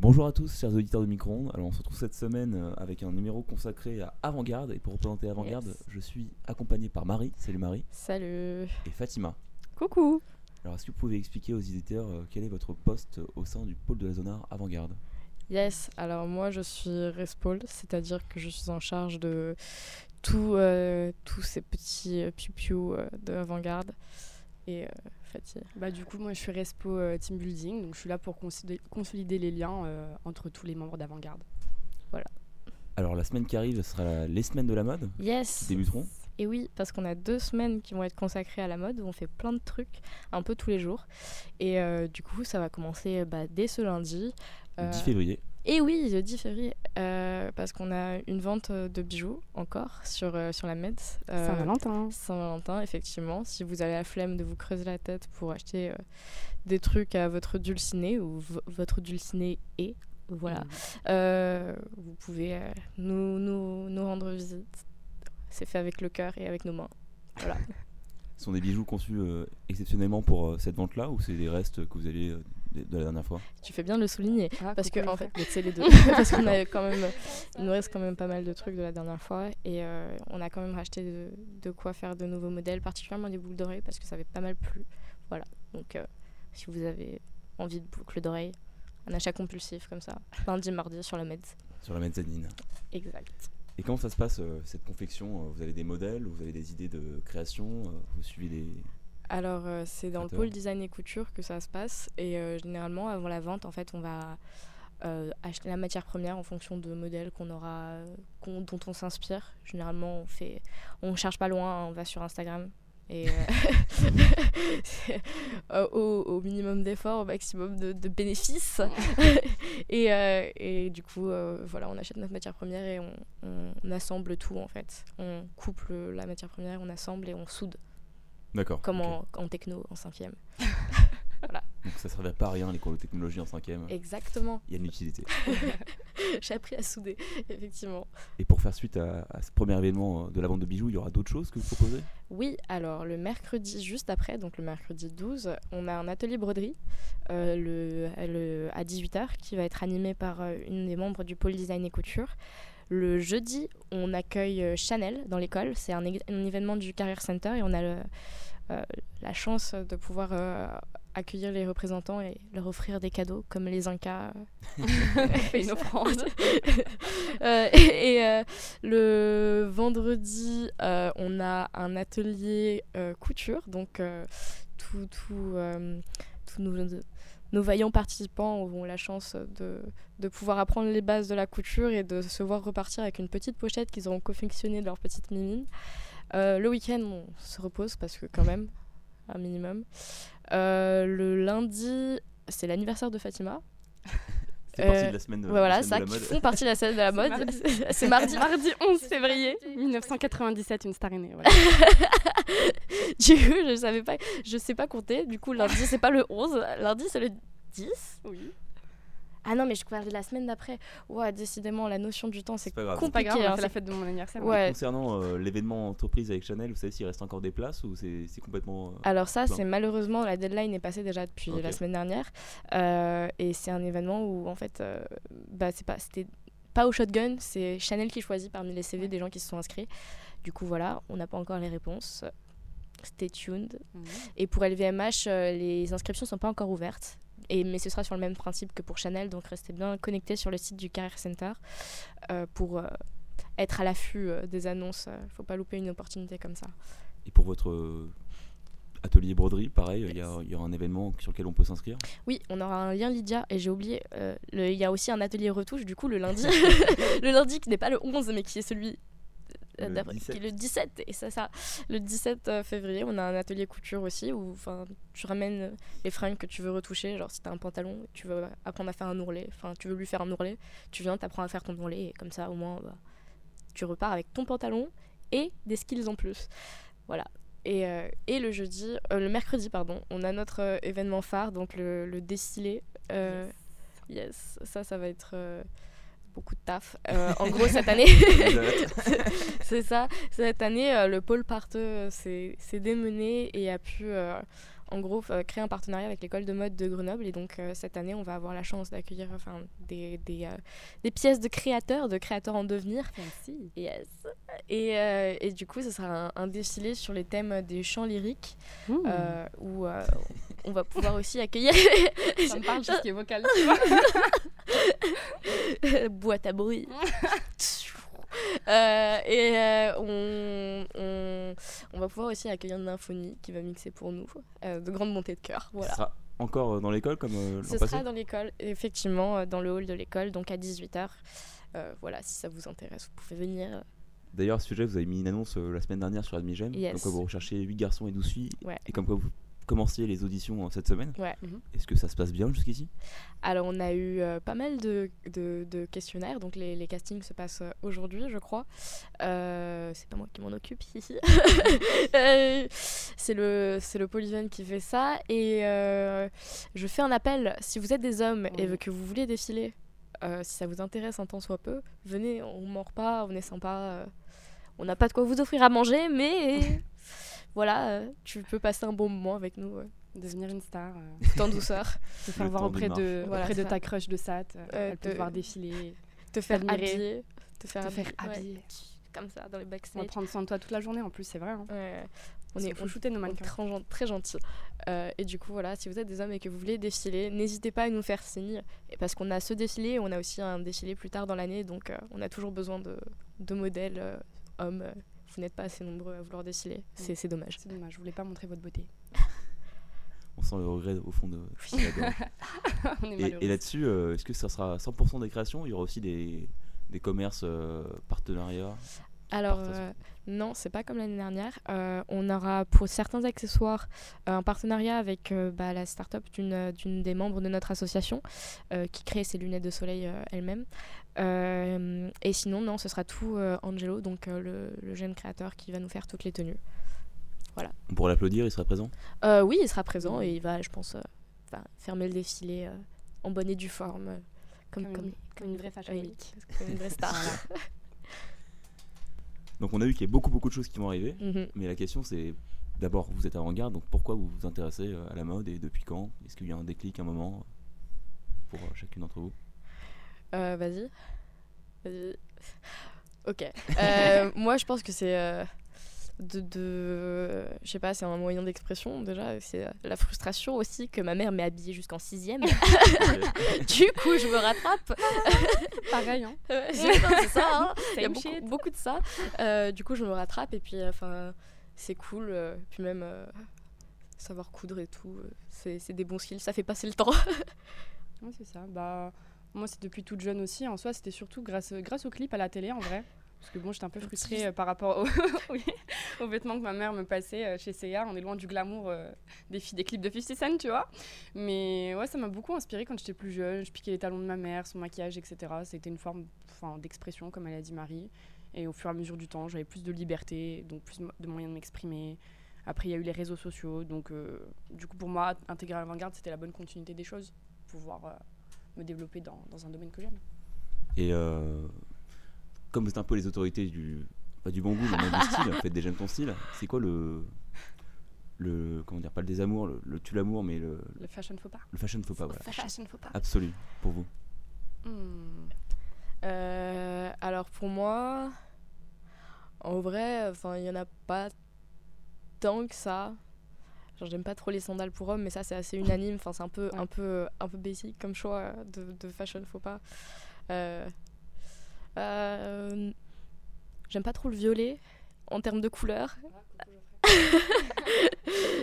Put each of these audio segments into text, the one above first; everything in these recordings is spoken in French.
Bonjour à tous, chers auditeurs de Micron. Alors, on se retrouve cette semaine euh, avec un numéro consacré à Avant-Garde. Et pour représenter Avant-Garde, Yes. je suis accompagné par Marie, salut Marie, Salut. et Fatima. Coucou. Alors, est-ce que vous pouvez expliquer aux éditeurs euh, quel est votre poste au sein du pôle de la zone art Avant-Garde? Yes, alors moi je suis Respol, c'est-à-dire que je suis en charge de tout, euh, tous ces petits euh, piou-piou euh, de avant-garde. Et euh, Fatih. Bah, du coup, moi, je suis Respo euh, Team Building, donc je suis là pour consolider, consolider les liens euh, entre tous les membres d'Avant-Garde. Alors, la semaine qui arrive, ce sera la- les semaines de la mode qui Yes débuteront. Et oui, parce qu'on a deux semaines qui vont être consacrées à la mode, où on fait plein de trucs, un peu tous les jours. Et euh, du coup, ça va commencer bah, dès ce lundi. Le Euh, 10 février. Et oui, le 10 février, euh, parce qu'on a une vente euh, de bijoux encore sur, euh, sur la Med. Euh, Saint-Valentin. Saint-Valentin, effectivement. Si vous avez la flemme de vous creuser la tête pour acheter euh, des trucs à votre dulciné ou v- votre dulciné est, voilà, Mm. euh, vous pouvez euh, nous, nous, nous rendre visite. C'est fait avec le cœur et avec nos mains. Ce sont des bijoux conçus euh, exceptionnellement pour euh, cette vente-là ou c'est des restes que vous euh, de la dernière fois Tu fais bien de le souligner. Ah, Parce que en fait, c'est les deux. parce qu'on a quand même, il nous reste quand même pas mal de trucs de la dernière fois et euh, on a quand même racheté de, de quoi faire de nouveaux modèles, particulièrement des boucles d'oreilles parce que ça avait pas mal plu. Voilà. Donc euh, si vous avez envie de boucles d'oreilles, un achat compulsif comme ça, lundi, mardi sur la Med. sur la mezzanine Exact. Et comment ça se passe euh, cette confection? Vous avez des modèles, vous avez des idées de création, vous suivez des. Alors euh, c'est dans le pôle design et couture que ça se passe et euh, généralement avant la vente en fait on va euh, acheter la matière première en fonction de modèles qu'on aura dont on s'inspire. Généralement on fait on cherche pas loin, on va sur Instagram et au, au minimum d'efforts, au maximum de, de bénéfices. et, et du coup, voilà, on achète notre matière première et on, on assemble tout en fait. On coupe le- la matière première, on assemble et on soude D'accord. comme en, en techno en cinquième. Donc ça servait pas à rien les cours de technologie en cinquième. Exactement. Il y a une utilité. J'ai appris à souder, effectivement. Et pour faire suite à, à ce premier événement euh, de la vente de bijoux, il y aura d'autres choses que vous proposez? Oui, alors le mercredi juste après, donc le mercredi 12, on a un atelier broderie euh, le, le- à 18h qui va être animé par euh, une des membres du pôle design et couture. Le jeudi, on accueille Chanel dans l'école. C'est un, un événement du Career Center et on a le- la chance de pouvoir euh, accueillir les représentants et leur offrir des cadeaux comme les Incas. euh, fait une offrande. Euh, et et, euh, le vendredi, euh, on a un atelier euh, couture. Donc, euh, tout- tout, euh, tous nos, nos vaillants participants auront la chance de, de pouvoir apprendre les bases de la couture et de se voir repartir avec une petite pochette qu'ils auront confectionnée de leur petite mimine. Euh, le week-end, on se repose parce que, quand même, un minimum. Euh, le lundi, c'est l'anniversaire de Fatima. C'est partie de la semaine de, Ouais, voilà, la semaine ça, de la qui mode. font partie de la scène de la mode. mardi. C'est mardi. Mardi 11 février 1997, une star est née. voilà. du coup, je savais pas, je sais pas compter. Du coup, lundi, c'est pas le 11, lundi, c'est le 10. Oui. Ah non, mais je de la semaine d'après. Ouais, décidément, la notion du temps, c'est C'est pas grave. C'est pas compliqué. grave, a hein, fait la c'est- fête de mon anniversaire. Ouais. Concernant euh, l'événement entreprise avec Chanel, vous savez s'il reste encore des places ou c'est c'est complètement. euh, Alors ça, c'est malheureusement, la deadline est passée déjà depuis la semaine dernière. Euh, et c'est un événement où, en fait, euh, bah, c'est pas, c'était pas au shotgun, c'est Chanel qui choisit parmi les CV des gens qui se sont inscrits. Du coup, voilà, on n'a pas encore les réponses. Stay tuned. Mhm. Et pour LVMH, euh, les inscriptions sont pas encore ouvertes. Et, mais ce sera sur le même principe que pour Chanel, donc restez bien connectés sur le site du Career Center euh, pour euh, être à l'affût euh, des annonces. Il faut pas louper une opportunité comme ça. Et pour votre atelier broderie, pareil, il y, y aura un événement sur lequel on peut s'inscrire? Oui, on aura un lien Lydia et j'ai oublié, euh, il y a aussi un atelier retouche du coup le lundi. le lundi qui n'est pas le 11 mais qui est celui Le d'après- 17. qui est le 17 et ça ça. Le 17 euh, février on a un atelier couture aussi où enfin tu ramènes les fringues que tu veux retoucher genre si tu as un pantalon tu veux apprendre à faire un ourlet enfin tu veux lui faire un ourlet tu viens t'apprends à faire ton ourlet et comme ça au moins bah, tu repars avec ton pantalon et des skills en plus. Voilà. Et, euh, et le jeudi euh, le mercredi pardon on a notre euh, événement phare donc le, le défilé euh, yes. ça ça va être euh, beaucoup de taf. Euh, en gros, cette année, c'est ça. Cette année, euh, le pôle parteux euh, s'est démené et a pu en gros euh, créer un partenariat avec l'école de mode de Grenoble. Et donc euh, cette année, on va avoir la chance d'accueillir enfin, des, des, euh, des pièces de créateurs, de créateurs en devenir. Merci. Yes. Et, et du coup, ce sera un, un défilé sur les thèmes des chants lyriques Mmh. où on va pouvoir aussi accueillir Ça me parle, ce qui est vocal. boîte à bruit. Euh, et euh, on, on, on va pouvoir aussi accueillir Nymphonie qui va mixer pour nous euh, de grandes montées de cœur. Voilà. Ce sera encore euh, dans l'école comme euh, Ce l'an passé sera dans l'école, effectivement, euh, dans le hall de l'école, donc à 18h. voilà, si ça vous intéresse, vous pouvez venir. D'ailleurs, à ce sujet, vous avez mis une annonce la semaine dernière sur Admigem, Yes. quoi vous recherchez 8 garçons et 12 filles, Ouais. et comme quoi vous commenciez les auditions euh, cette semaine. Ouais. Est-ce que ça se passe bien jusqu'ici? Alors, on a eu euh, pas mal de, de- de questionnaires, donc les, les castings se passent euh, aujourd'hui, je crois. Euh, c'est pas moi qui m'en occupe ici. C'est le, c'est le Polyven qui fait ça. Et euh, je fais un appel, si vous êtes des hommes et que vous voulez défiler, euh, si ça vous intéresse un tant soit peu, venez, on mord pas, on est sympa. euh, on n'a pas de quoi vous offrir à manger, mais voilà, euh, tu peux passer un bon moment avec nous, Devenir une star. euh, tout en douceur. te faire Le voir auprès de, Voilà, auprès de ta crush de SAT. euh, elle peut te- voir défiler. te faire habiller, te faire Te faire habiller, comme ça dans les On va backstage. prendre soin de toi toute la journée en plus, c'est vrai. hein. Ouais. On est, on, chouchoutés, nos mannequins. très, très gentils. Euh, et du coup, voilà, si vous êtes des hommes et que vous voulez défiler, n'hésitez pas à nous faire signe. Et parce qu'on a ce défilé et on a aussi un défilé plus tard dans l'année, donc euh, on a toujours besoin de, de modèles euh, hommes. Vous n'êtes pas assez nombreux à vouloir défiler. C'est c'est dommage. C'est dommage, je voulais pas montrer votre beauté. On sent le regret au fond de là-dedans. On est Et, malheureux. et là-dessus, euh, est-ce que ça sera 100% des créations? Il y aura aussi des, des commerces euh, partenariats? Alors, euh, non, c'est pas comme l'année dernière. Euh, on aura pour certains accessoires euh, un partenariat avec euh, bah, la start-up d'une d'une des membres de notre association euh, qui crée ses lunettes de soleil euh, elle-même. Euh, et sinon, non, ce sera tout euh, Angelo, donc euh, le, le jeune créateur qui va nous faire toutes les tenues. On pourrait l'applaudir, il sera présent? Euh, oui, il sera présent et il va, je pense, euh, va fermer le défilé euh, en bonne et due forme. comme, Comme comme, une- comme une vraie fashion oui, comme une vraie star. Donc on a vu qu'il y a beaucoup beaucoup de choses qui vont arriver, Mhm. mais la question c'est d'abord vous êtes avant-garde, donc pourquoi vous vous intéressez euh, à la mode et depuis quand? Est-ce qu'il y a un déclic, un moment pour euh, chacune d'entre vous? Euh, vas-y. Vas-y. Ok. Euh, moi, je pense que c'est. De. de je sais pas, c'est un moyen d'expression déjà. C'est la frustration aussi que ma mère m'ait habillée jusqu'en sixième. du coup, je me rattrape. Pareil, hein. C'est ça. hein. Il y a beaucoup, beaucoup de ça. Euh, du coup, je me rattrape et puis, enfin, c'est cool. euh, puis même. euh, savoir coudre et tout, c'est c'est des bons skills, ça fait passer le temps. Ouais, c'est ça. Bah, moi, c'est depuis toute jeune aussi. En soi, c'était surtout grâce, grâce au clip à la télé, en vrai. Parce que bon, j'étais un peu frustrée euh, par rapport au- oui, aux vêtements que ma mère me passait euh, chez CA. On est loin du glamour euh, des, clips de 50 Cent, tu vois. Mais ouais, ça m'a beaucoup inspirée quand j'étais plus jeune. Je piquais les talons de ma mère, son maquillage, etc. C'était une forme enfin, d'expression, comme elle a dit Marie. Et au fur et à mesure du temps, j'avais plus de liberté, donc plus de moyens de m'exprimer. Après, il y a eu les réseaux sociaux. Donc, euh, du coup, pour moi, intégrer l'avant-garde, c'était la bonne continuité des choses. Pouvoir euh, me développer dans, dans un domaine que j'aime. Et euh, comme vous êtes un peu les autorités du, pas du bon goût, mais même du style, faites déjà ton style, c'est quoi le. Le, comment dire, pas le désamour, le, le tue l'amour, mais le, Le fashion faux pas. le fashion faux pas, voilà. Fashion faux pas. Absolu, pour vous. Hmm. Euh, alors pour moi, en vrai, enfin il y en a pas tant que ça. Genre j'aime pas trop les sandales pour hommes, mais ça c'est assez unanime. Enfin c'est un peu Ouais. un peu un peu basic comme choix de, de fashion faux pas. Euh, euh, j'aime pas trop le violet en termes de couleur,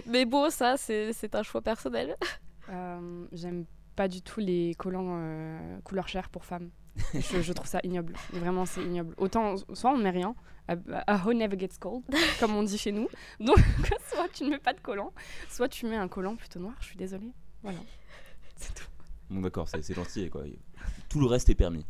mais bon ça c'est c'est un choix personnel. Euh, J'aime pas du tout les collants euh, couleur chair pour femmes. je, je trouve ça ignoble. Vraiment, c'est ignoble. Autant, soit on met rien, a, a hoe never gets cold, comme on dit chez nous. Donc, soit tu ne mets pas de collant, soit tu mets un collant plutôt noir. Je suis désolée. Voilà. C'est tout. Bon, d'accord, c'est c'est gentil, quoi. Tout le reste est permis.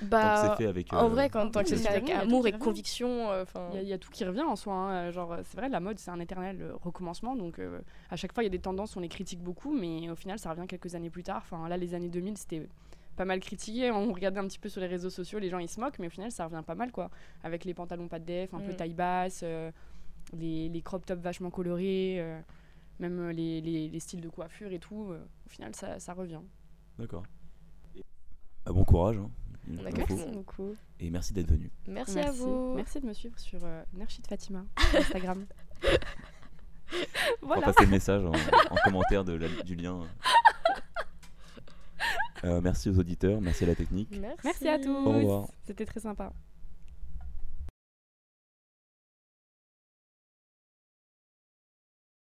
Tant que c'est fait avec. en euh, vrai quand tant que c'est fait avec tout amour et conviction, euh. Il y, a- il y a tout qui revient en soi. hein. Genre, euh, c'est vrai, la mode, c'est un éternel euh, recommencement. Donc, euh, à chaque fois, il y a des tendances, on les critique beaucoup, mais au final, ça revient quelques années plus tard. Enfin, là, les années 2000, c'était pas mal critiqué. On regardait un petit peu sur les réseaux sociaux, les gens ils se moquent, mais au final, ça revient pas mal, quoi. Avec les pantalons pas de def, un peu Mm. taille basse, euh, les, les crop tops vachement colorés. euh, même euh, les, les- les styles de coiffure et tout, euh, au final, ça, ça revient. D'accord. Bah, bon courage. hein. On compris. Merci beaucoup. Et merci d'être venu. Merci, à vous. Merci de me suivre sur euh, Nerchid Fatima sur Instagram. On voilà. va passer le message en, en commentaire de la- du lien. Euh, merci aux auditeurs, merci à la technique. Merci. Merci à tous. Au revoir. C'était très sympa.